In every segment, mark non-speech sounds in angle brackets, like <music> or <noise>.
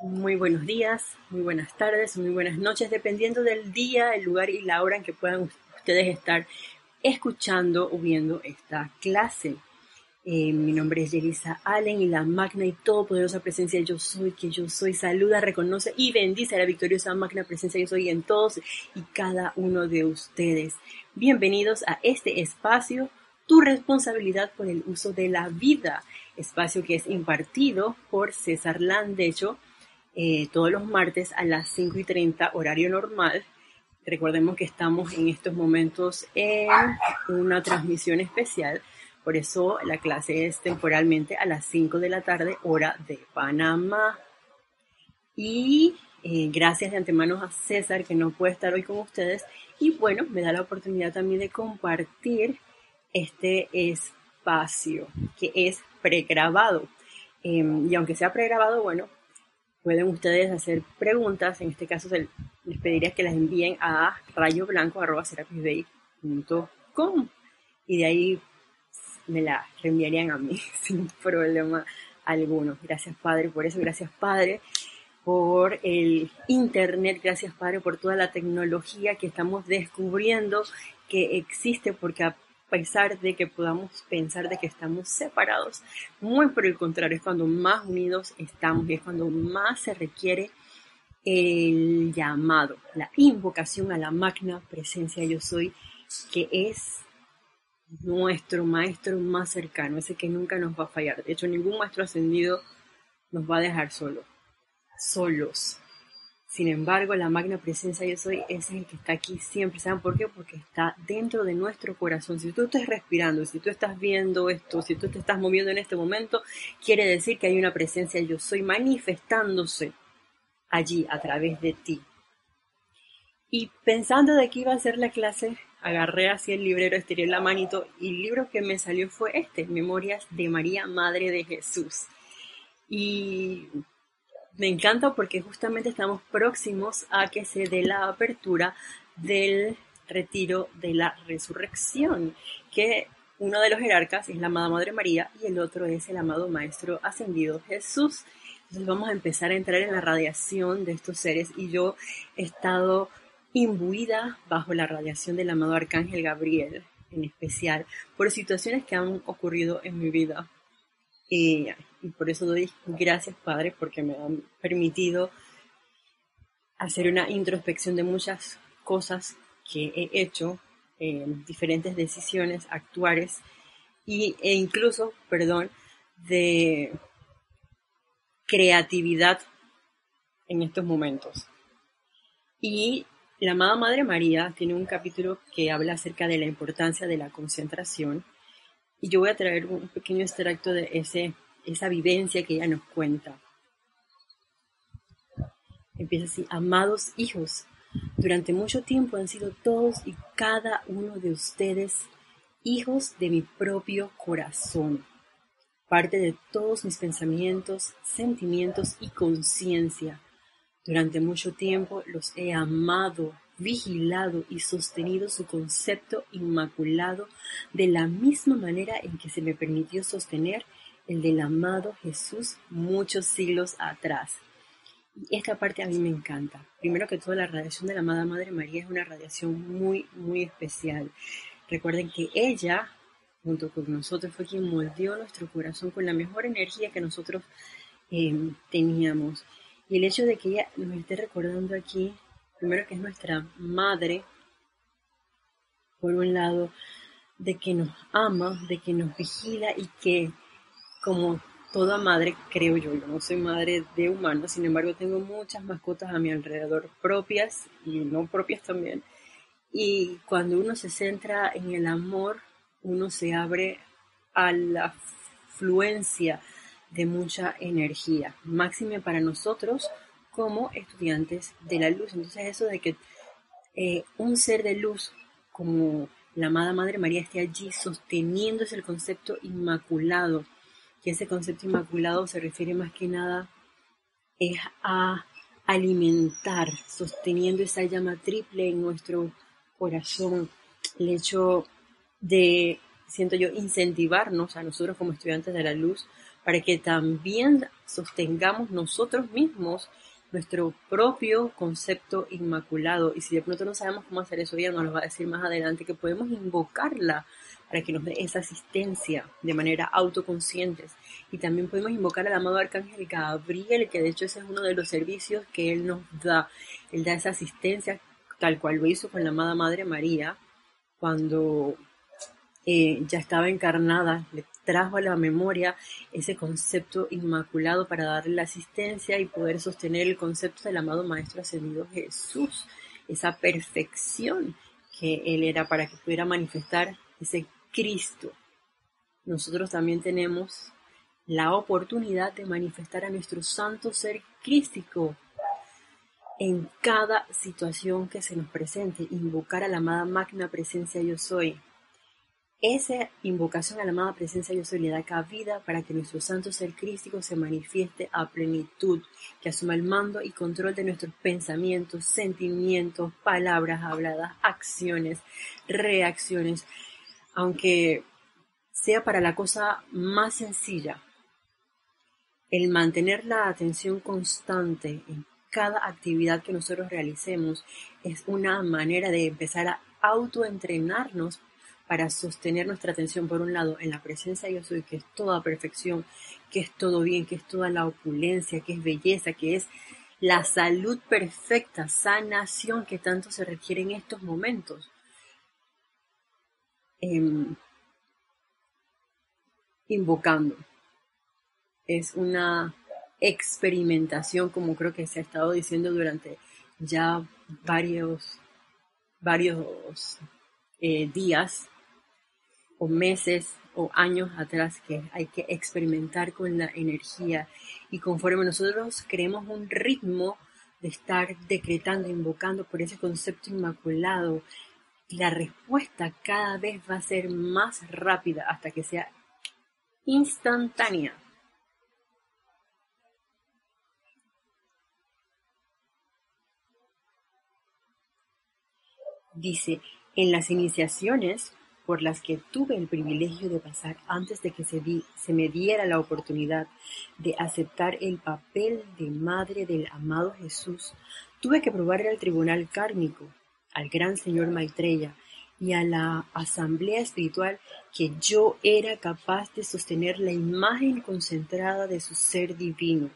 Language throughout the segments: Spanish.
Muy buenos días, muy buenas tardes, muy buenas noches, dependiendo del día, el lugar y la hora en que puedan ustedes estar escuchando o viendo esta clase. Eh, mi nombre es Yelisa Allen y la magna y todopoderosa presencia yo soy, que yo soy, saluda, reconoce y bendice a la victoriosa magna presencia yo soy en todos y cada uno de ustedes. Bienvenidos a este espacio, tu responsabilidad por el uso de la vida, espacio que es impartido por César Landecho eh, todos los martes a las 5 y 30 horario normal. Recordemos que estamos en estos momentos en una transmisión especial, por eso la clase es temporalmente a las 5 de la tarde hora de Panamá. Y eh, gracias de antemano a César que no puede estar hoy con ustedes y bueno, me da la oportunidad también de compartir este espacio que es pregrabado. Em, y aunque sea pregrabado, bueno, pueden ustedes hacer preguntas, en este caso les pediría que las envíen a rayoblanco.com y de ahí me la reenviarían a mí <laughs> sin problema alguno. Gracias Padre por eso, gracias Padre por el Internet, gracias Padre por toda la tecnología que estamos descubriendo que existe porque a pesar de que podamos pensar de que estamos separados, muy por el contrario, es cuando más unidos estamos y es cuando más se requiere el llamado, la invocación a la magna presencia yo soy, que es nuestro maestro más cercano, ese que nunca nos va a fallar. De hecho, ningún maestro ascendido nos va a dejar solos, solos. Sin embargo, la magna presencia yo soy es el que está aquí siempre. ¿Saben por qué? Porque está dentro de nuestro corazón. Si tú estás respirando, si tú estás viendo esto, si tú te estás moviendo en este momento, quiere decir que hay una presencia yo soy manifestándose allí a través de ti. Y pensando de qué iba a ser la clase, agarré así el librero, estiré la manito y el libro que me salió fue este, Memorias de María, Madre de Jesús. Y me encanta porque justamente estamos próximos a que se dé la apertura del retiro de la resurrección, que uno de los jerarcas es la amada Madre María y el otro es el amado Maestro Ascendido Jesús. Entonces vamos a empezar a entrar en la radiación de estos seres y yo he estado imbuida bajo la radiación del amado Arcángel Gabriel, en especial, por situaciones que han ocurrido en mi vida. Y y por eso doy gracias, Padre, porque me han permitido hacer una introspección de muchas cosas que he hecho, diferentes decisiones actuales y, e incluso, perdón, de creatividad en estos momentos. Y la amada Madre María tiene un capítulo que habla acerca de la importancia de la concentración y yo voy a traer un pequeño extracto de ese esa vivencia que ella nos cuenta. Empieza así, amados hijos, durante mucho tiempo han sido todos y cada uno de ustedes hijos de mi propio corazón, parte de todos mis pensamientos, sentimientos y conciencia. Durante mucho tiempo los he amado, vigilado y sostenido su concepto inmaculado de la misma manera en que se me permitió sostener el del amado Jesús muchos siglos atrás. Esta parte a mí me encanta. Primero que todo, la radiación de la amada Madre María es una radiación muy, muy especial. Recuerden que ella, junto con nosotros, fue quien moldeó nuestro corazón con la mejor energía que nosotros eh, teníamos. Y el hecho de que ella nos esté recordando aquí, primero que es nuestra madre, por un lado, de que nos ama, de que nos vigila y que como toda madre, creo yo, yo no soy madre de humanos, sin embargo tengo muchas mascotas a mi alrededor, propias y no propias también. Y cuando uno se centra en el amor, uno se abre a la fluencia de mucha energía, máxima para nosotros como estudiantes de la luz. Entonces eso de que eh, un ser de luz como la amada Madre María esté allí sosteniendo ese concepto inmaculado que ese concepto inmaculado se refiere más que nada es a alimentar, sosteniendo esa llama triple en nuestro corazón, el hecho de, siento yo, incentivarnos a nosotros como estudiantes de la luz para que también sostengamos nosotros mismos nuestro propio concepto inmaculado. Y si de pronto no sabemos cómo hacer eso, ella nos lo va a decir más adelante, que podemos invocarla para que nos dé esa asistencia de manera autoconscientes. Y también podemos invocar al amado Arcángel Gabriel, que de hecho ese es uno de los servicios que él nos da. Él da esa asistencia tal cual lo hizo con la amada Madre María, cuando eh, ya estaba encarnada, le trajo a la memoria ese concepto inmaculado para darle la asistencia y poder sostener el concepto del amado Maestro Ascendido Jesús, esa perfección que Él era para que pudiera manifestar ese Cristo. Nosotros también tenemos la oportunidad de manifestar a nuestro santo ser crístico en cada situación que se nos presente, invocar a la amada magna presencia yo soy. Esa invocación a la amada presencia yo soy le da cabida para que nuestro santo ser crístico se manifieste a plenitud, que asuma el mando y control de nuestros pensamientos, sentimientos, palabras habladas, acciones, reacciones, aunque sea para la cosa más sencilla. El mantener la atención constante en cada actividad que nosotros realicemos es una manera de empezar a autoentrenarnos para sostener nuestra atención por un lado en la presencia de yo que es toda perfección, que es todo bien, que es toda la opulencia, que es belleza, que es la salud perfecta, sanación que tanto se requiere en estos momentos. Em, invocando. Es una experimentación, como creo que se ha estado diciendo durante ya varios, varios eh, días o meses o años atrás que hay que experimentar con la energía y conforme nosotros creemos un ritmo de estar decretando, invocando por ese concepto inmaculado, la respuesta cada vez va a ser más rápida hasta que sea instantánea. Dice, en las iniciaciones por las que tuve el privilegio de pasar antes de que se, se, me diera la oportunidad de aceptar el papel de madre del amado Jesús, tuve que probarle al tribunal kármico, al gran señor Maitreya y a la asamblea espiritual que yo era capaz de sostener la imagen concentrada de su ser divino.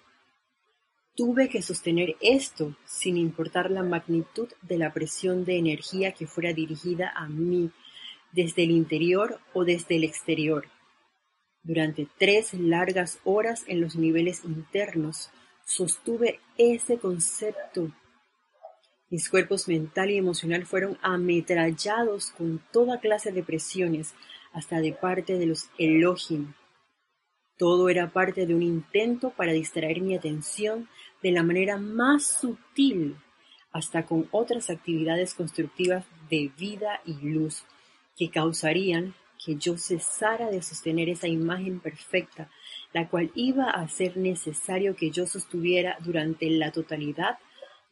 Tuve que sostener esto sin importar la magnitud de la presión de energía que fuera dirigida a mí desde el interior o desde el exterior. Durante tres largas horas en los niveles internos sostuve ese concepto. Mis cuerpos mental y emocional fueron ametrallados con toda clase de presiones, hasta de parte de los Elohim. Todo era parte de un intento para distraer mi atención de la manera más sutil, hasta con otras actividades constructivas de vida y luz que causarían que yo cesara de sostener esa imagen perfecta, la cual iba a ser necesario que yo sostuviera durante la totalidad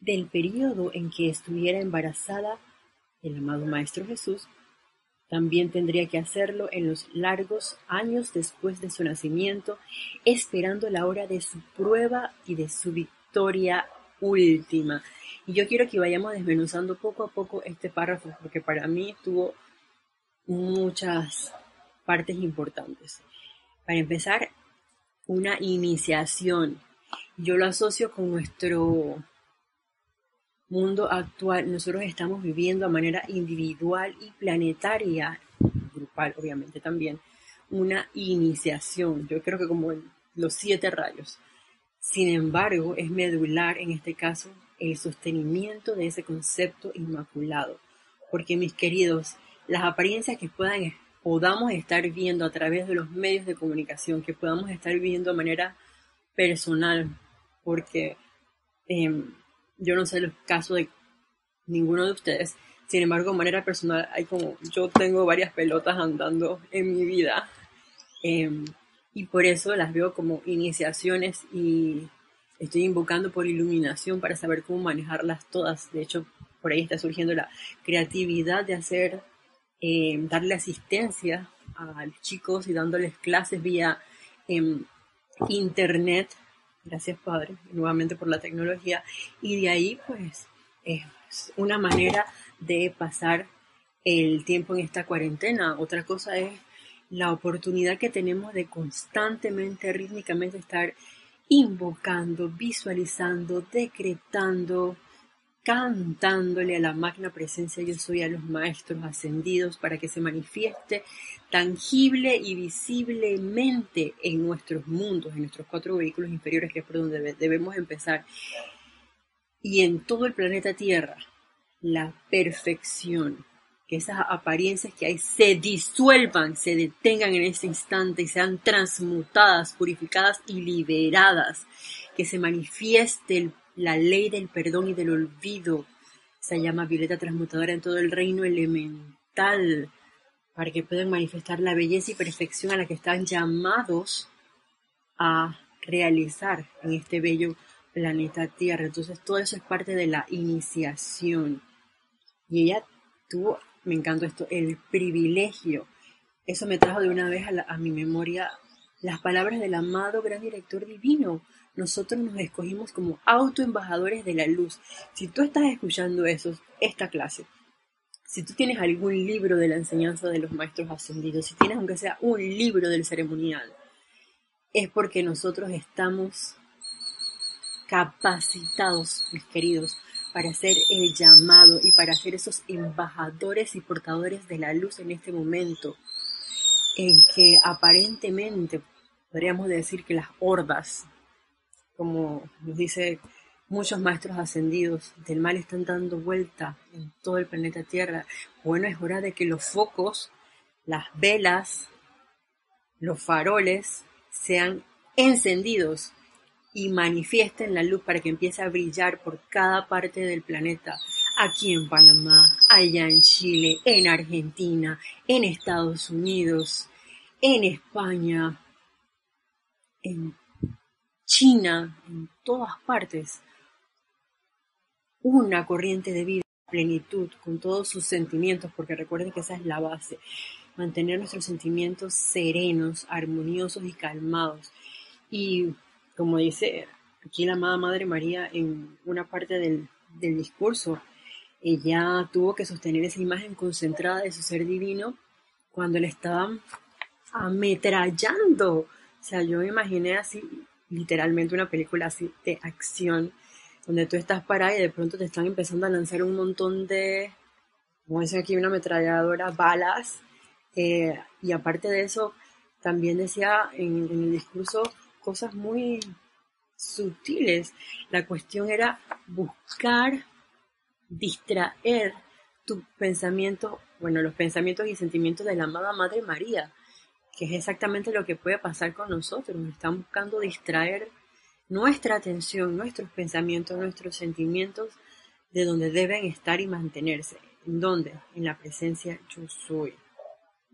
del periodo en que estuviera embarazada el amado Maestro Jesús, también tendría que hacerlo en los largos años después de su nacimiento, esperando la hora de su prueba y de su victoria última. Y yo quiero que vayamos desmenuzando poco a poco este párrafo, porque para mí estuvo muchas partes importantes. Para empezar, una iniciación. Yo lo asocio con nuestro mundo actual. Nosotros estamos viviendo a manera individual y planetaria, grupal obviamente también, una iniciación. Yo creo que como los siete rayos. Sin embargo, es medular en este caso el sostenimiento de ese concepto inmaculado. Porque mis queridos, las apariencias que puedan, podamos estar viendo a través de los medios de comunicación, que podamos estar viendo de manera personal, porque em, yo no sé los casos de ninguno de ustedes, sin embargo, de manera personal, hay como, yo tengo varias pelotas andando en mi vida, em, y por eso las veo como iniciaciones y estoy invocando por iluminación para saber cómo manejarlas todas. De hecho, por ahí está surgiendo la creatividad de hacer eh, darle asistencia a los chicos y dándoles clases vía em, internet, gracias Padre, nuevamente por la tecnología, y de ahí pues es una manera de pasar el tiempo en esta cuarentena. Otra cosa es la oportunidad que tenemos de constantemente, rítmicamente estar invocando, visualizando, decretando, cantándole a la magna presencia yo soy a los maestros ascendidos para que se manifieste tangible y visiblemente en nuestros mundos, en nuestros cuatro vehículos inferiores, que es por donde debemos empezar, y en todo el planeta Tierra, la perfección, que esas apariencias que hay se disuelvan, se detengan en ese instante y sean transmutadas, purificadas y liberadas, que se manifieste el la ley del perdón y del olvido se llama violeta transmutadora en todo el reino elemental para que puedan manifestar la belleza y perfección a la que están llamados a realizar en este bello planeta Tierra. Entonces todo eso es parte de la iniciación. Y ella tuvo, me encantó esto, el privilegio. Eso me trajo de una vez a, a mi memoria las palabras del amado gran director divino, nosotros nos escogimos como autoembajadores de la luz. Si tú estás escuchando eso, esta clase, si tú tienes algún libro de la enseñanza de los maestros ascendidos, si tienes aunque sea un libro del ceremonial, es porque nosotros estamos capacitados, mis queridos, para hacer el llamado y para ser esos embajadores y portadores de la luz en este momento en que aparentemente podríamos decir que las hordas como nos dice muchos maestros ascendidos del mal están dando vuelta en todo el planeta Tierra. Bueno, es hora de que los focos, las velas, los faroles sean encendidos y manifiesten la luz para que empiece a brillar por cada parte del planeta. Aquí en Panamá, allá en Chile, en Argentina, en Estados Unidos, en España, en China, en todas partes, una corriente de vida, plenitud, con todos sus sentimientos, porque recuerden que esa es la base, mantener nuestros sentimientos serenos, armoniosos y calmados. Y como dice aquí la amada Madre María en una parte del, del discurso, ella tuvo que sostener esa imagen concentrada de su ser divino cuando le estaban ametrallando. O sea, yo me imaginé así literalmente una película así de acción, donde tú estás parada y de pronto te están empezando a lanzar un montón de, como dicen aquí, una ametralladora, balas. Eh, y aparte de eso, también decía en, el discurso cosas muy sutiles. La cuestión era buscar distraer tu pensamiento, bueno, los pensamientos y sentimientos de la amada Madre María que es exactamente lo que puede pasar con nosotros. Nos están buscando distraer nuestra atención, nuestros pensamientos, nuestros sentimientos de donde deben estar y mantenerse. ¿En dónde? En la presencia yo soy,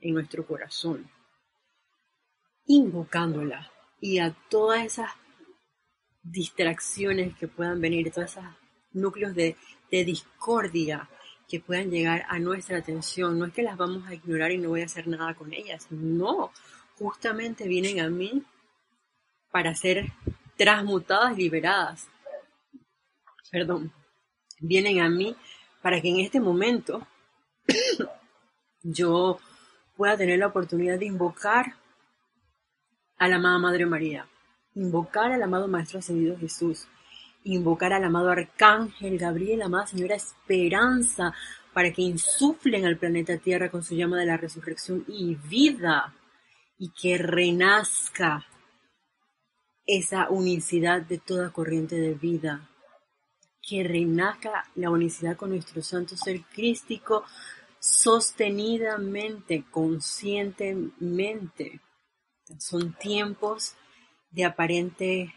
en nuestro corazón. Invocándola y a todas esas distracciones que puedan venir, todos esos núcleos de, de discordia que puedan llegar a nuestra atención. No es que las vamos a ignorar y no voy a hacer nada con ellas. No, justamente vienen a mí para ser transmutadas, liberadas. Perdón, vienen a mí para que en este momento yo pueda tener la oportunidad de invocar a la amada Madre María, invocar al amado Maestro Ascendido Jesús, invocar al amado Arcángel Gabriel, amada Señora Esperanza, para que insuflen al planeta Tierra con su llama de la resurrección y vida, y que renazca esa unicidad de toda corriente de vida, que renazca la unicidad con nuestro santo ser crístico sostenidamente, conscientemente. Son tiempos de aparente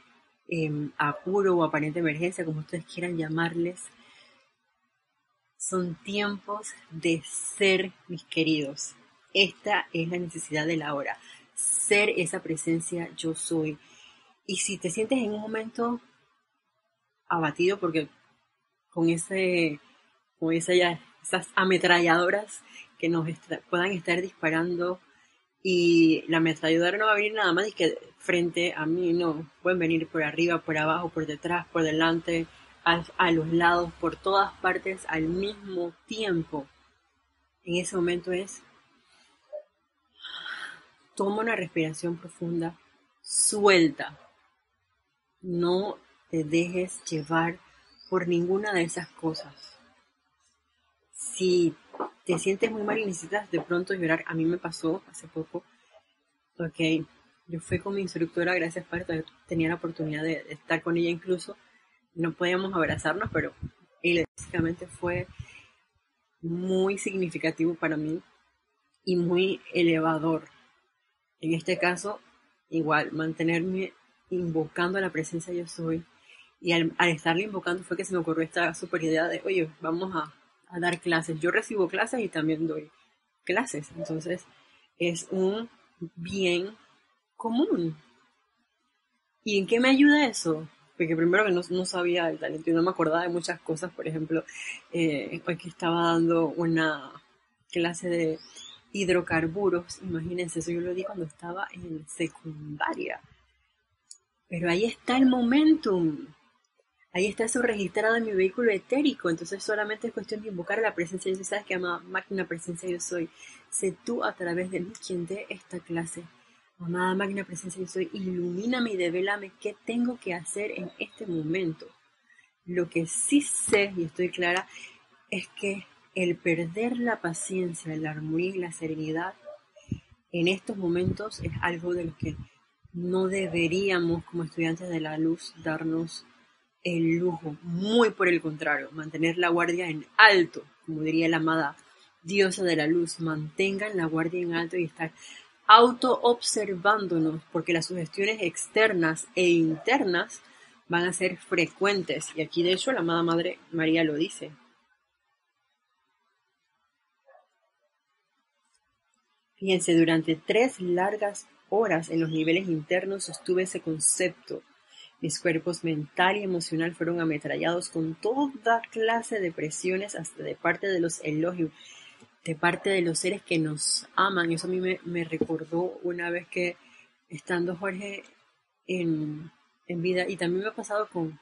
Em, apuro o aparente emergencia, como ustedes quieran llamarles, son tiempos de ser mis queridos. Esta es la necesidad de la hora, ser esa presencia yo soy. Y si te sientes en un momento abatido porque con ese con esa, esas ametralladoras que nos puedan estar disparando y la ametralladora no va a venir nada más y que frente a mí, no, pueden venir por arriba, por abajo, por detrás, por delante, a, los lados, por todas partes al mismo tiempo. En ese momento es, toma una respiración profunda, suelta, no te dejes llevar por ninguna de esas cosas. Si te sientes muy mal y necesitas de pronto llorar, a mí me pasó hace poco, ok, yo fui con mi instructora, gracias para tenía la oportunidad de, estar con ella incluso, no podíamos abrazarnos, pero él básicamente fue muy significativo para mí y muy elevador. En este caso, igual, mantenerme invocando la presencia yo soy. Y al, estarle invocando fue que se me ocurrió esta super de, oye, vamos a, a dar clases. Yo recibo clases y también doy clases. Entonces, es un bien común. ¿Y en qué me ayuda eso? Porque primero que no, no sabía el talento y no me acordaba de muchas cosas. Por ejemplo, eh, hoy que estaba dando una clase de hidrocarburos, imagínense, eso yo lo di cuando estaba en secundaria. Pero ahí está el momentum. Ahí está eso registrado en mi vehículo etérico. Entonces solamente es cuestión de invocar la presencia. Yo sabes que amada máquina presencia yo soy. Sé tú a través de mí quien dé esta clase. Amada máquina presencia yo soy. Ilumíname y develame qué tengo que hacer en este momento. Lo que sí sé y estoy clara es que el perder la paciencia, la armonía y la serenidad en estos momentos es algo de lo que no deberíamos como estudiantes de la luz darnos el lujo, muy por el contrario, mantener la guardia en alto, como diría la amada diosa de la luz, mantengan la guardia en alto y estar auto observándonos, porque las sugestiones externas e internas van a ser frecuentes. Y aquí de hecho la amada Madre María lo dice. Fíjense, durante tres largas horas en los niveles internos sostuve ese concepto. Mis cuerpos mental y emocional fueron ametrallados con toda clase de presiones hasta de parte de los elogios, de parte de los seres que nos aman. Eso a mí me, recordó una vez que estando Jorge en, vida, y también me ha pasado con,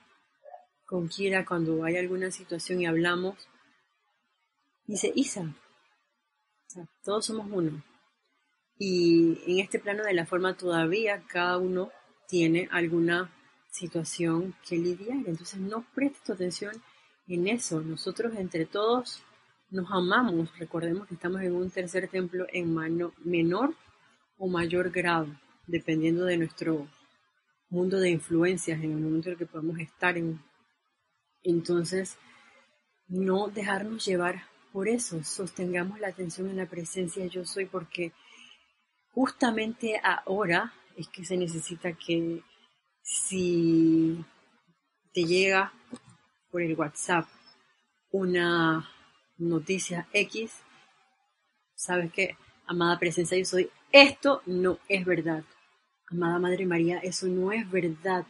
con Kira cuando hay alguna situación y hablamos, dice, Isa, todos somos uno. Y en este plano de la forma todavía cada uno tiene alguna situación que lidiar. Entonces no prestes atención en eso. Nosotros entre todos nos amamos. Recordemos que estamos en un tercer templo en menor o mayor grado, dependiendo de nuestro mundo de influencias, en el momento en el que podemos estar en. Entonces, no dejarnos llevar por eso. Sostengamos la atención en la presencia yo soy porque justamente ahora es que se necesita que si te llega por el WhatsApp una noticia X, sabes que, amada presencia, yo soy, esto no es verdad. Amada Madre María, eso no es verdad.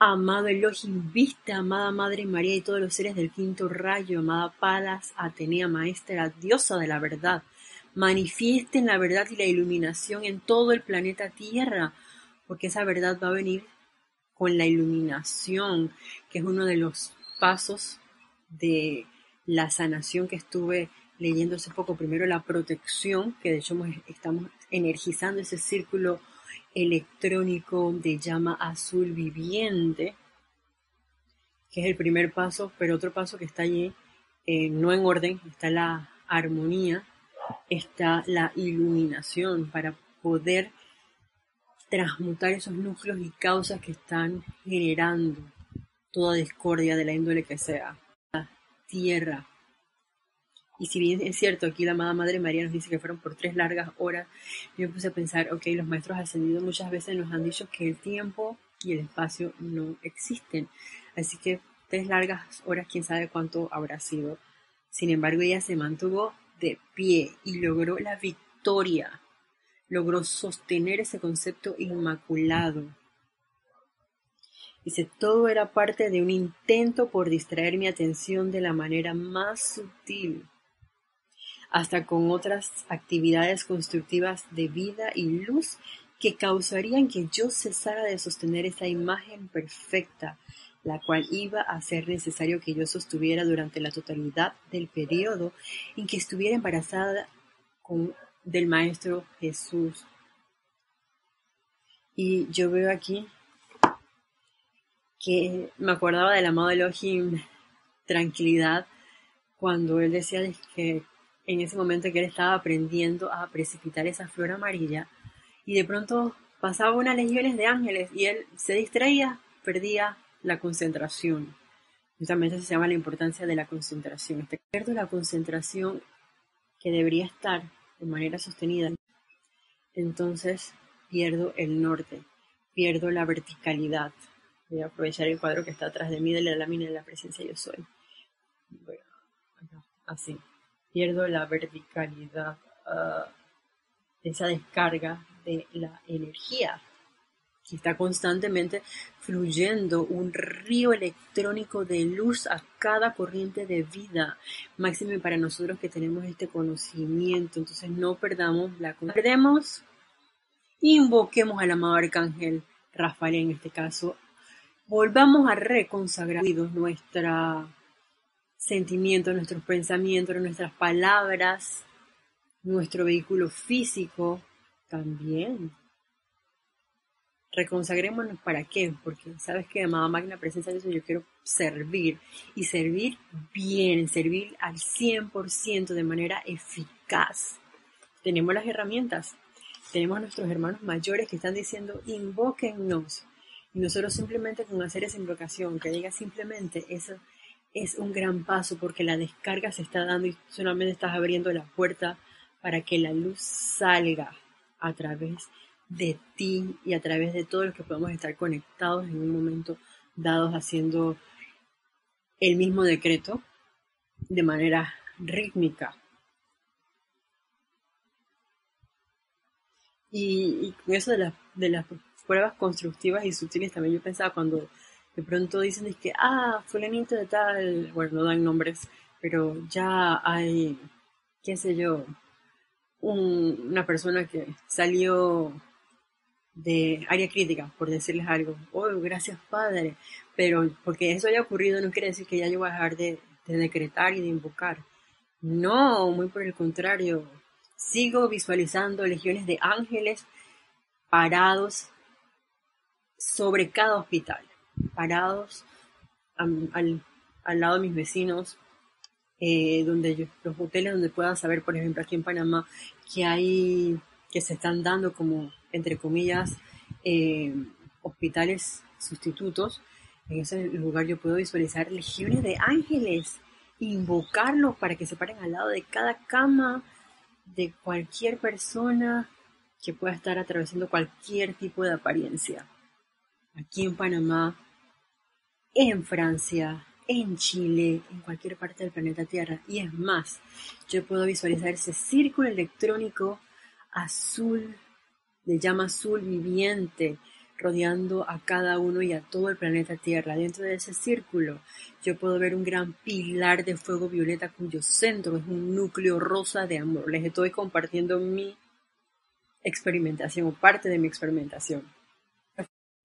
Amado Elohim, viste, amada Madre María y todos los seres del quinto rayo, amada Palas, Atenea, Maestra, diosa de la verdad manifiesten la verdad y la iluminación en todo el planeta Tierra, porque esa verdad va a venir con la iluminación, que es uno de los pasos de la sanación que estuve leyendo hace poco. Primero la protección, que de hecho estamos energizando ese círculo electrónico de llama azul viviente, que es el primer paso, pero otro paso que está allí, eh, no en orden, está la armonía, está la iluminación para poder transmutar esos núcleos y causas que están generando toda discordia de la índole que sea. La tierra. Y si bien es cierto, aquí la amada Madre María nos dice que fueron por tres largas horas, yo me puse a pensar, ok, los maestros ascendidos muchas veces nos han dicho que el tiempo y el espacio no existen. Así que tres largas horas, quién sabe cuánto habrá sido. Sin embargo, ella se mantuvo de pie y logró la victoria, logró sostener ese concepto inmaculado. Dice, todo era parte de un intento por distraer mi atención de la manera más sutil. hasta con otras actividades constructivas de vida y luz que causarían que yo cesara de sostener esa imagen perfecta, la cual iba a ser necesario que yo sostuviera durante la totalidad del periodo en que estuviera embarazada con, del Maestro Jesús. Y yo veo aquí que me acordaba del amado Elohim, tranquilidad, cuando él decía que en ese momento que él estaba aprendiendo a precipitar esa flor amarilla, y de pronto pasaba unas legiones de ángeles y él se distraía, perdía la concentración. Justamente se llama la importancia de la concentración. Este pierdo la concentración que debería estar de manera sostenida, entonces pierdo el norte, pierdo la verticalidad. Voy a aprovechar el cuadro que está atrás de mí de la lámina de la presencia yo soy. así. Pierdo la verticalidad, uh, esa descarga de la energía está constantemente fluyendo un río electrónico de luz a cada corriente de vida, máximo para nosotros que tenemos este conocimiento. Entonces no perdamos la perdemos, invoquemos al amado arcángel Rafael en este caso, volvamos a reconsagrar nuestro sentimiento, nuestros pensamientos, nuestras palabras, nuestro vehículo físico también Reconsagrémonos para qué, porque sabes que amada magna presencia de Dios, yo quiero servir y servir bien, servir al 100% de manera eficaz. Tenemos las herramientas, tenemos a nuestros hermanos mayores que están diciendo invóquennos y nosotros simplemente con hacer esa invocación, que diga simplemente eso es un gran paso porque la descarga se está dando y solamente estás abriendo la puerta para que la luz salga a través de ti y a través de todos los que podemos estar conectados en un momento dado haciendo el mismo decreto de manera rítmica. Y, con eso de, de las pruebas constructivas y sutiles también yo pensaba cuando de pronto dicen que, ah, fulanito de tal, bueno, no dan nombres, pero ya hay, qué sé yo, una persona que salió de área crítica, por decirles algo. Oh, gracias Padre. Pero porque eso haya ocurrido no quiere decir que ya yo voy a dejar de, de decretar y de invocar. No, muy por el contrario. Sigo visualizando legiones de ángeles parados sobre cada hospital, parados al, al, lado de mis vecinos, eh, donde los hoteles donde puedan saber, por ejemplo, aquí en Panamá, que hay, que se están dando como entre comillas, eh, hospitales sustitutos, en ese lugar yo puedo visualizar legiones de ángeles, invocarlos para que se paren al lado de cada cama de cualquier persona que pueda estar atravesando cualquier tipo de apariencia. Aquí en Panamá, en Francia, en Chile, en cualquier parte del planeta Tierra. Y es más, yo puedo visualizar ese círculo electrónico azul de llama azul viviente rodeando a cada uno y a todo el planeta Tierra. Dentro de ese círculo yo puedo ver un gran pilar de fuego violeta cuyo centro es un núcleo rosa de amor. Les estoy compartiendo mi experimentación o parte de mi experimentación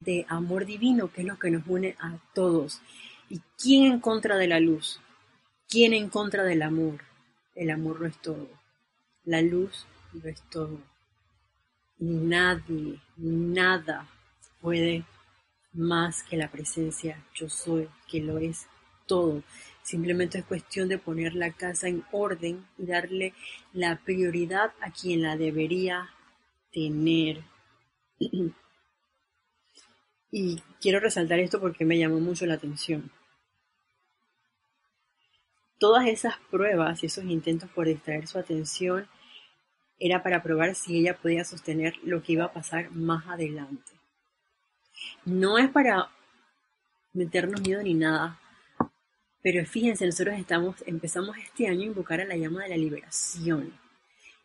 de amor divino, que es lo que nos une a todos. ¿Y quién en contra de la luz? ¿Quién en contra del amor? El amor no es todo. La luz no es todo nadie, nada puede más que la presencia yo soy, que lo es todo. Simplemente es cuestión de poner la casa en orden y darle la prioridad a quien la debería tener. Y quiero resaltar esto porque me llamó mucho la atención. Todas esas pruebas y esos intentos por distraer su atención era para probar si ella podía sostener lo que iba a pasar más adelante. No es para meternos miedo ni nada, pero fíjense, nosotros estamos, empezamos este año a invocar a la llama de la liberación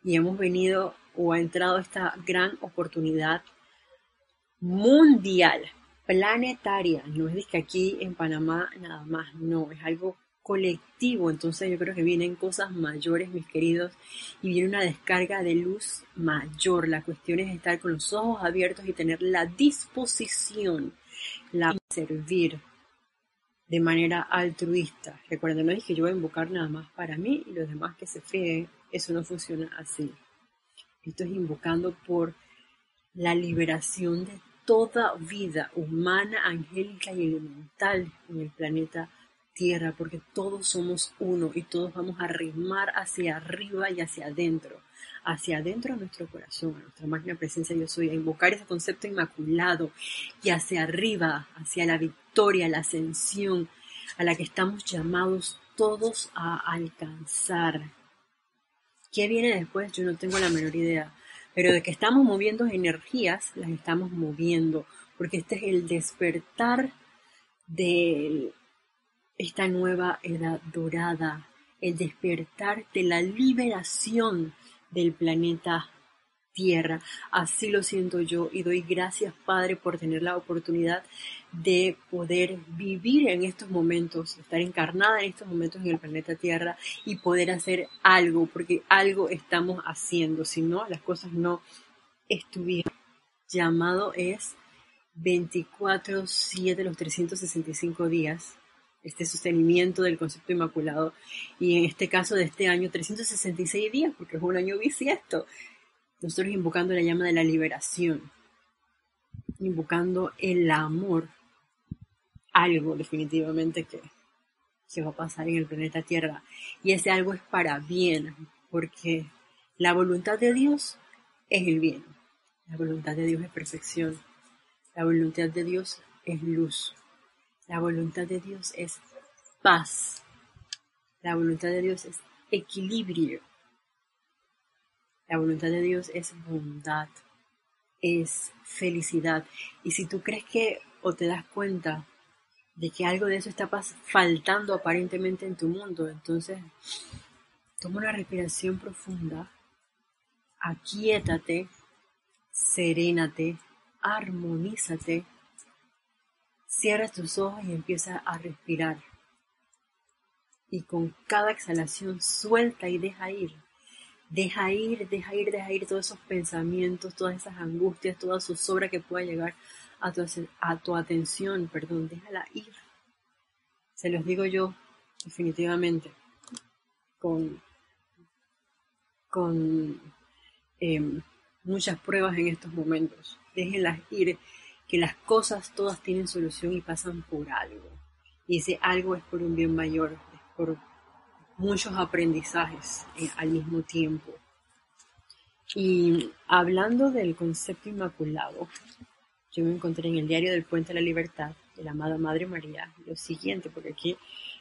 y hemos venido o ha entrado esta gran oportunidad mundial, planetaria. No es que aquí en Panamá nada más, no, es algo colectivo, entonces yo creo que vienen cosas mayores, mis queridos, y viene una descarga de luz mayor. La cuestión es estar con los ojos abiertos y tener la disposición, la servir de manera altruista. Recuerden, no dije yo voy a invocar nada más para mí y los demás que se feen, eso no funciona así. Esto es invocando por la liberación de toda vida humana, angélica y elemental en el planeta Tierra, porque todos somos uno y todos vamos a rimar hacia arriba y hacia adentro, hacia adentro a nuestro corazón, a nuestra máquina presencia yo soy, a invocar ese concepto inmaculado y hacia arriba, hacia la victoria, la ascensión a la que estamos llamados todos a alcanzar. ¿Qué viene después? Yo no tengo la menor idea, pero de que estamos moviendo energías, las estamos moviendo, porque este es el despertar del esta nueva edad dorada, el despertar de la liberación del planeta Tierra. Así lo siento yo y doy gracias Padre por tener la oportunidad de poder vivir en estos momentos, estar encarnada en estos momentos en el planeta Tierra y poder hacer algo, porque algo estamos haciendo, si no, las cosas no estuvieran. Llamado es 24-7 los 365 días este sostenimiento del concepto inmaculado. Y en este caso de este año 366 días porque es un año bisiesto nosotros invocando la llama de la liberación invocando el amor algo definitivamente que, que va a pasar en el planeta Tierra. Y ese algo es para bien porque la voluntad de Dios es el bien. La voluntad de Dios es perfección. La voluntad de Dios es luz la voluntad de Dios es paz. La voluntad de Dios es equilibrio. La voluntad de Dios es bondad, es felicidad. Y si tú crees que o te das cuenta de que algo de eso está faltando aparentemente en tu mundo, entonces toma una respiración profunda, aquíétate, serénate, armonízate Cierra tus ojos y empieza a respirar. Y con cada exhalación suelta y deja ir. Deja ir, deja ir, deja ir todos esos pensamientos, todas esas angustias, toda zozobra que pueda llegar a tu, a tu atención, perdón, déjala ir. Se los digo yo, definitivamente, con, con em, muchas pruebas en estos momentos. Déjenlas ir que las cosas todas tienen solución y pasan por algo. Y ese algo es por un bien mayor, es por muchos aprendizajes eh, al mismo tiempo. Y hablando del concepto inmaculado, yo me encontré en el diario del Puente de la Libertad de la amada Madre María lo siguiente, porque aquí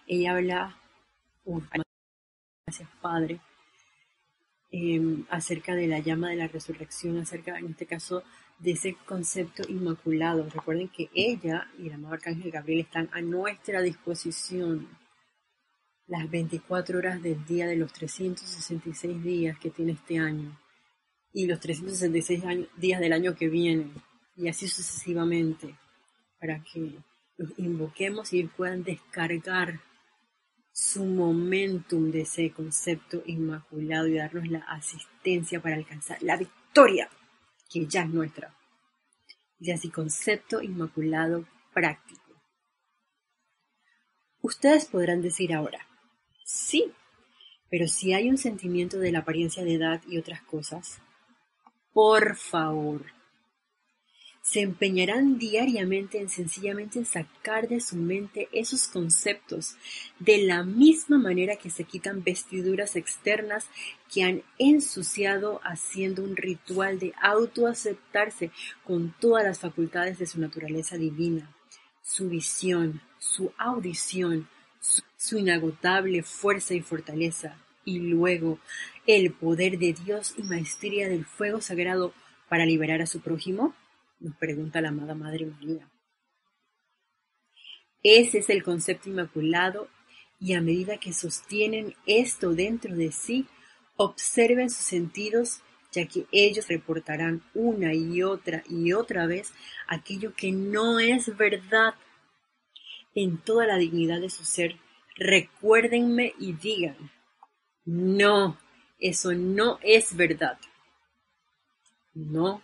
ella habla, gracias Padre, em, acerca de la llama de la resurrección, acerca en este caso de ese concepto inmaculado. Recuerden que ella y el amado Arcángel Gabriel están a nuestra disposición las 24 horas del día de los 366 días que tiene este año y los 366 días del año que viene y así sucesivamente para que los invoquemos y puedan descargar su momentum de ese concepto inmaculado y darnos la asistencia para alcanzar la victoria que ya es nuestra. Y así concepto inmaculado práctico. Ustedes podrán decir ahora, sí, pero si hay un sentimiento de la apariencia de edad y otras cosas, por favor, se empeñarán diariamente en sencillamente sacar de su mente esos conceptos, de la misma manera que se quitan vestiduras externas que han ensuciado haciendo un ritual de autoaceptarse con todas las facultades de su naturaleza divina, su visión, su audición, su, su inagotable fuerza y fortaleza, y luego el poder de Dios y maestría del fuego sagrado para liberar a su prójimo? Nos pregunta la amada Madre María. Ese es el concepto inmaculado y a medida que sostienen esto dentro de sí, observen sus sentidos, ya que ellos reportarán una y otra y otra vez aquello que no es verdad. En toda la dignidad de su ser, recuérdenme y digan, no, eso no es verdad. No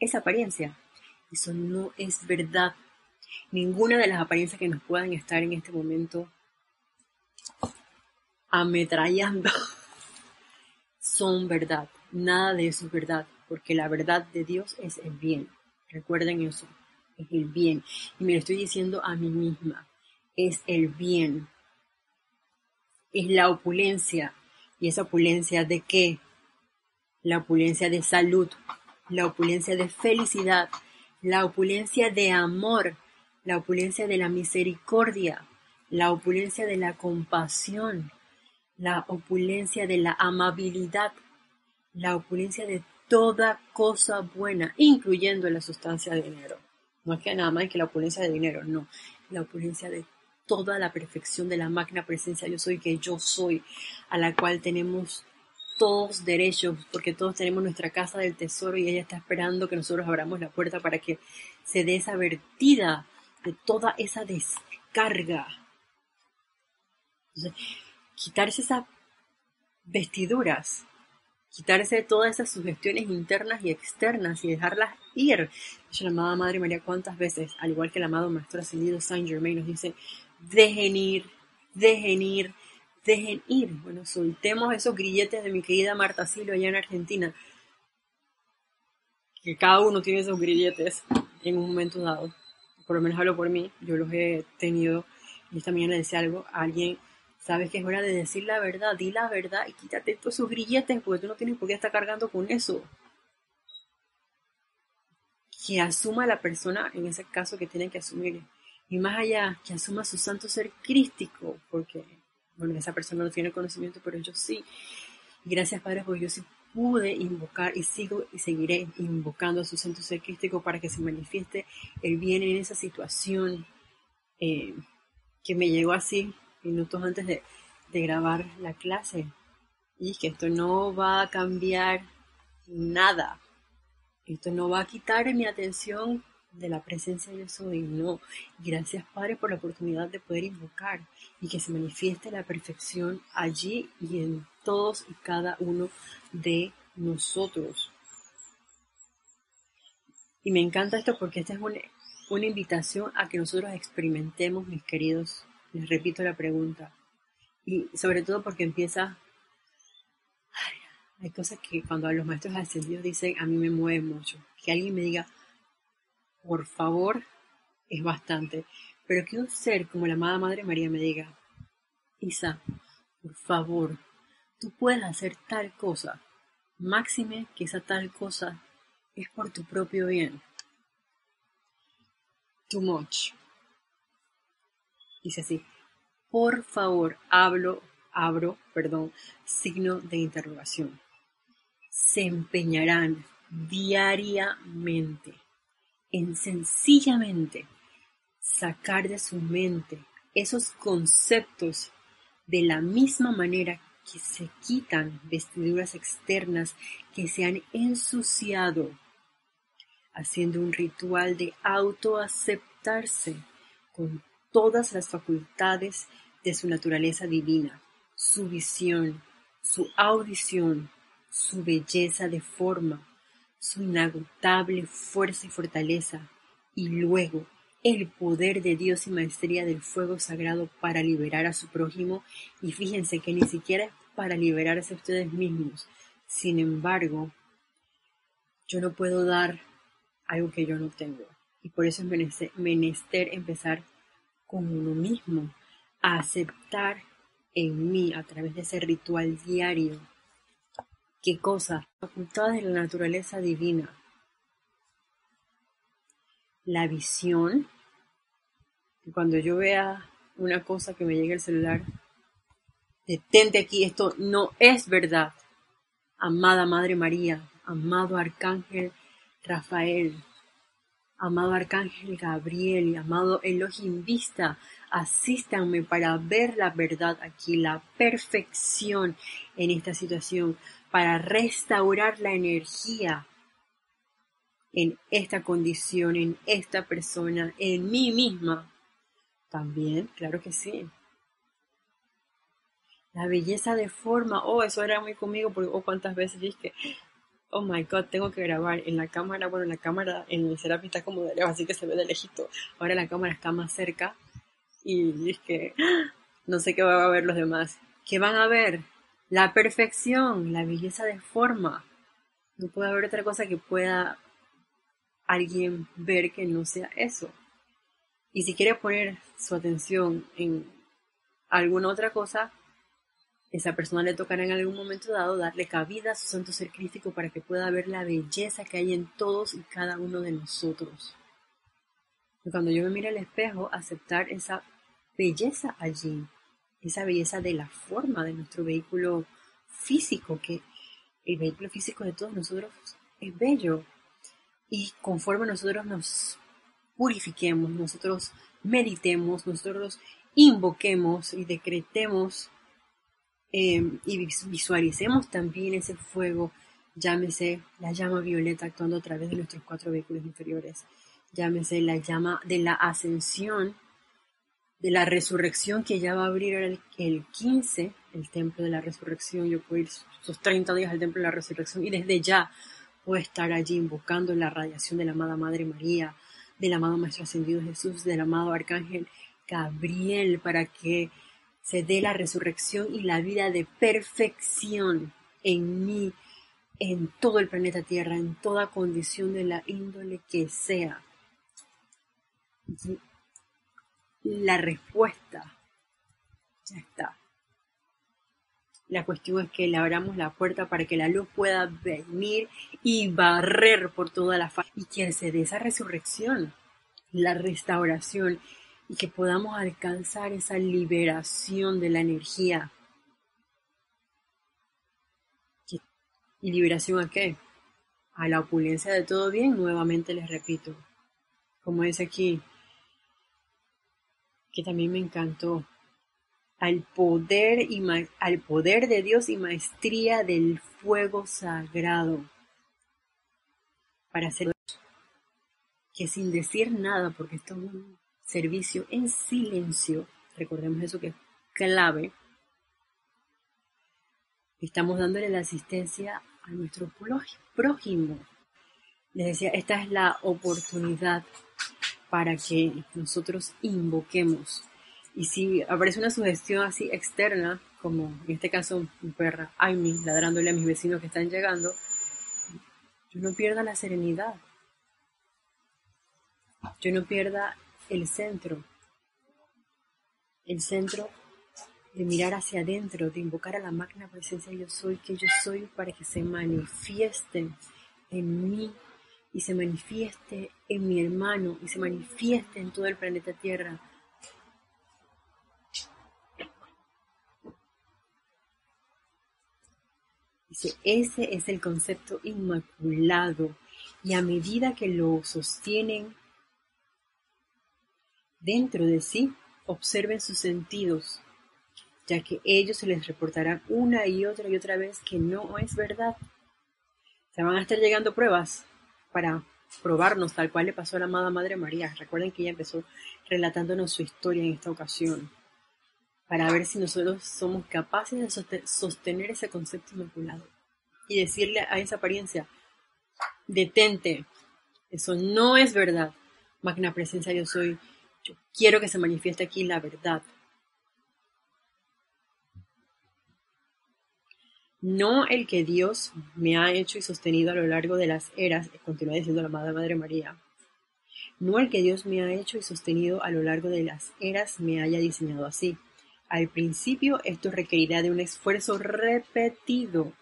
es apariencia. Eso no es verdad. Ninguna de las apariencias que nos puedan estar en este momento ametrallando <laughs> son verdad. Nada de eso es verdad, porque la verdad de Dios es el bien. Recuerden eso, es el bien. Y me lo estoy diciendo a mí misma, es el bien. Es la opulencia. ¿Y esa opulencia de qué? La opulencia de salud, la opulencia de felicidad, la opulencia de amor, la opulencia de la misericordia, la opulencia de la compasión, la opulencia de la amabilidad, la opulencia de toda cosa buena, incluyendo la sustancia de dinero. No es que nada más que la opulencia de dinero, no, la opulencia de toda la perfección de la máquina presencia yo soy que yo soy, a la cual tenemos todos derechos, porque todos tenemos nuestra casa del tesoro y ella está esperando que nosotros abramos la puerta para que se dé esa vertida de toda esa descarga. quitarse esas vestiduras, quitarse todas esas sugestiones internas y externas y dejarlas ir. la amada Madre María cuántas veces, al igual que el amado Maestro Ascendido Saint Germain, nos dice, dejen ir, dejen ir, dejen ir. Bueno, soltemos esos grilletes de mi querida Marta Silo allá en Argentina. Que cada uno tiene esos grilletes en un momento dado. Por lo menos hablo por mí, yo los he tenido. Y esta mañana decía algo a alguien, sabes que es hora de decir la verdad, di la verdad y quítate todos esos grilletes porque tú no tienes por qué estar cargando con eso. Que asuma la persona, en ese caso, que tiene que asumir. Y más allá, que asuma su santo ser crístico, porque bueno, esa persona no tiene conocimiento, pero yo sí. Gracias, Padre, porque yo sí pude invocar y sigo y seguiré invocando a su santo ser crístico para que se manifieste el bien en esa situación eh, que me llegó así minutos antes de, de grabar la clase. Y que esto no va a cambiar nada. Esto no va a quitar mi atención de la presencia de soy, no. Gracias Padre por la oportunidad de poder invocar y que se manifieste la perfección allí y en todos y cada uno de nosotros. Y me encanta esto porque esta es una, una invitación a que nosotros experimentemos, mis queridos. Les repito la pregunta. Y sobre todo porque empieza hay cosas que cuando los maestros ascendidos dicen, a mí me mueve mucho. Que alguien me diga, por favor, es bastante. Pero que un ser como la amada Madre María me diga, Isa, por favor, tú puedes hacer tal cosa, máxime que esa tal cosa es por tu propio bien. Too much. Dice así, por favor, hablo, abro, perdón, signo de interrogación. Se empeñarán diariamente en sencillamente sacar de su mente esos conceptos de la misma manera que se quitan vestiduras externas que se han ensuciado, haciendo un ritual de autoaceptarse con todas las facultades de su naturaleza divina, su visión, su audición, su belleza de forma, su inagotable fuerza y fortaleza, y luego el poder de Dios y maestría del fuego sagrado para liberar a su prójimo, y fíjense que ni siquiera es para liberarse a ustedes mismos. Sin embargo, yo no puedo dar algo que yo no tengo. Y por eso es menester empezar con uno mismo, a aceptar en mí a través de ese ritual diario ¿Qué cosa? Facultades de la naturaleza divina. La visión. Cuando yo vea una cosa que me llegue al celular, detente aquí, esto no es verdad. Amada Madre María, amado Arcángel Rafael, amado Arcángel Gabriel y amado Elohim Vista, asístanme para ver la verdad aquí, la perfección en esta situación para restaurar la energía en esta condición, en esta persona, en mí misma. También, claro que sí. La belleza de forma, oh, eso era muy conmigo, porque oh, cuántas veces dije, oh my god, tengo que grabar en la cámara, bueno, la cámara en el Serapi está como de lejos, así que se ve de lejito. Ahora la cámara está más cerca y que no sé qué van a ver los demás. ¿Qué van a ver? La perfección, la belleza de forma. No puede haber otra cosa que pueda alguien ver que no sea eso. Y si quiere poner su atención en alguna otra cosa, esa persona le tocará en algún momento dado darle cabida a su santo ser crítico para que pueda ver la belleza que hay en todos y cada uno de nosotros. Cuando yo me mire al espejo, aceptar esa belleza allí, esa belleza de la forma de nuestro vehículo físico, que el vehículo físico de todos nosotros es bello. Y conforme nosotros nos purifiquemos, nosotros meditemos, nosotros invoquemos y decretemos em, y visualicemos también ese fuego, llámese la llama violeta actuando a través de nuestros cuatro vehículos inferiores, llámese la llama de la ascensión de la resurrección que ya va a abrir el, el 15, el templo de la resurrección. Yo puedo ir esos 30 días al templo de la resurrección y desde ya puedo estar allí invocando la radiación de la amada Madre María, del amado Maestro Ascendido Jesús, del amado Arcángel Gabriel, para que se dé la resurrección y la vida de perfección en mí, en todo el planeta Tierra, en toda condición de la índole que sea la respuesta. Ya está. La cuestión es que le abramos la puerta para que la luz pueda venir y barrer por toda la faz y que se dé esa resurrección, la restauración y que podamos alcanzar esa liberación de la energía. ¿Y liberación a qué? A la opulencia de todo bien, nuevamente les repito. Como es aquí, que también me encantó, al poder, y al poder de Dios y maestría del fuego sagrado, para hacer que sin decir nada, porque esto es un servicio en silencio, recordemos eso que es clave, estamos dándole la asistencia a nuestro prójimo. Les decía, esta es la oportunidad para que nosotros invoquemos. Y si aparece una sugestión así externa, como en este caso mi perra Amy ladrándole a mis vecinos que están llegando, yo no pierda la serenidad. Yo no pierda el centro. El centro de mirar hacia adentro, de invocar a la magna presencia yo soy, que yo soy para que se manifiesten en mí y se manifieste en mi hermano y se manifieste en todo el planeta Tierra. Dice, ese es el concepto inmaculado y a medida que lo sostienen dentro de sí, observen sus sentidos, ya que ellos se les reportarán una y otra y otra vez que no es verdad. Se van a estar llegando pruebas para probarnos tal cual le pasó a la amada Madre María. Recuerden que ella empezó relatándonos su historia en esta ocasión, para ver si nosotros somos capaces de sostener ese concepto inmaculado y decirle a esa apariencia, detente, eso no es verdad. Magna presencia yo soy, yo quiero que se manifieste aquí la verdad. No el que Dios me ha hecho y sostenido a lo largo de las eras, continúa diciendo la Amada Madre María, no el que Dios me ha hecho y sostenido a lo largo de las eras me haya diseñado así. Al principio esto requerirá de un esfuerzo repetido,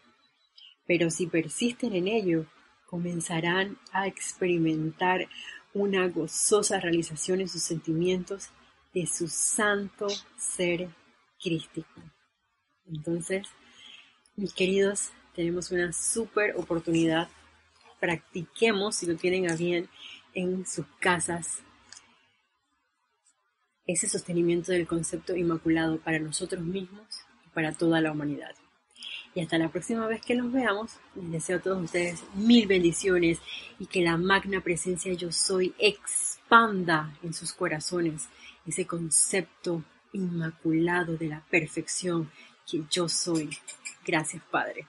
pero si persisten en ello, comenzarán a experimentar una gozosa realización en sus sentimientos de su santo ser crístico. Entonces, mis queridos, tenemos una súper oportunidad. Practiquemos, si lo tienen a bien, en sus casas ese sostenimiento del concepto inmaculado para nosotros mismos y para toda la humanidad. Y hasta la próxima vez que nos veamos, les deseo a todos ustedes mil bendiciones y que la magna presencia yo soy expanda en sus corazones ese concepto inmaculado de la perfección que yo soy. Gracias, Padre.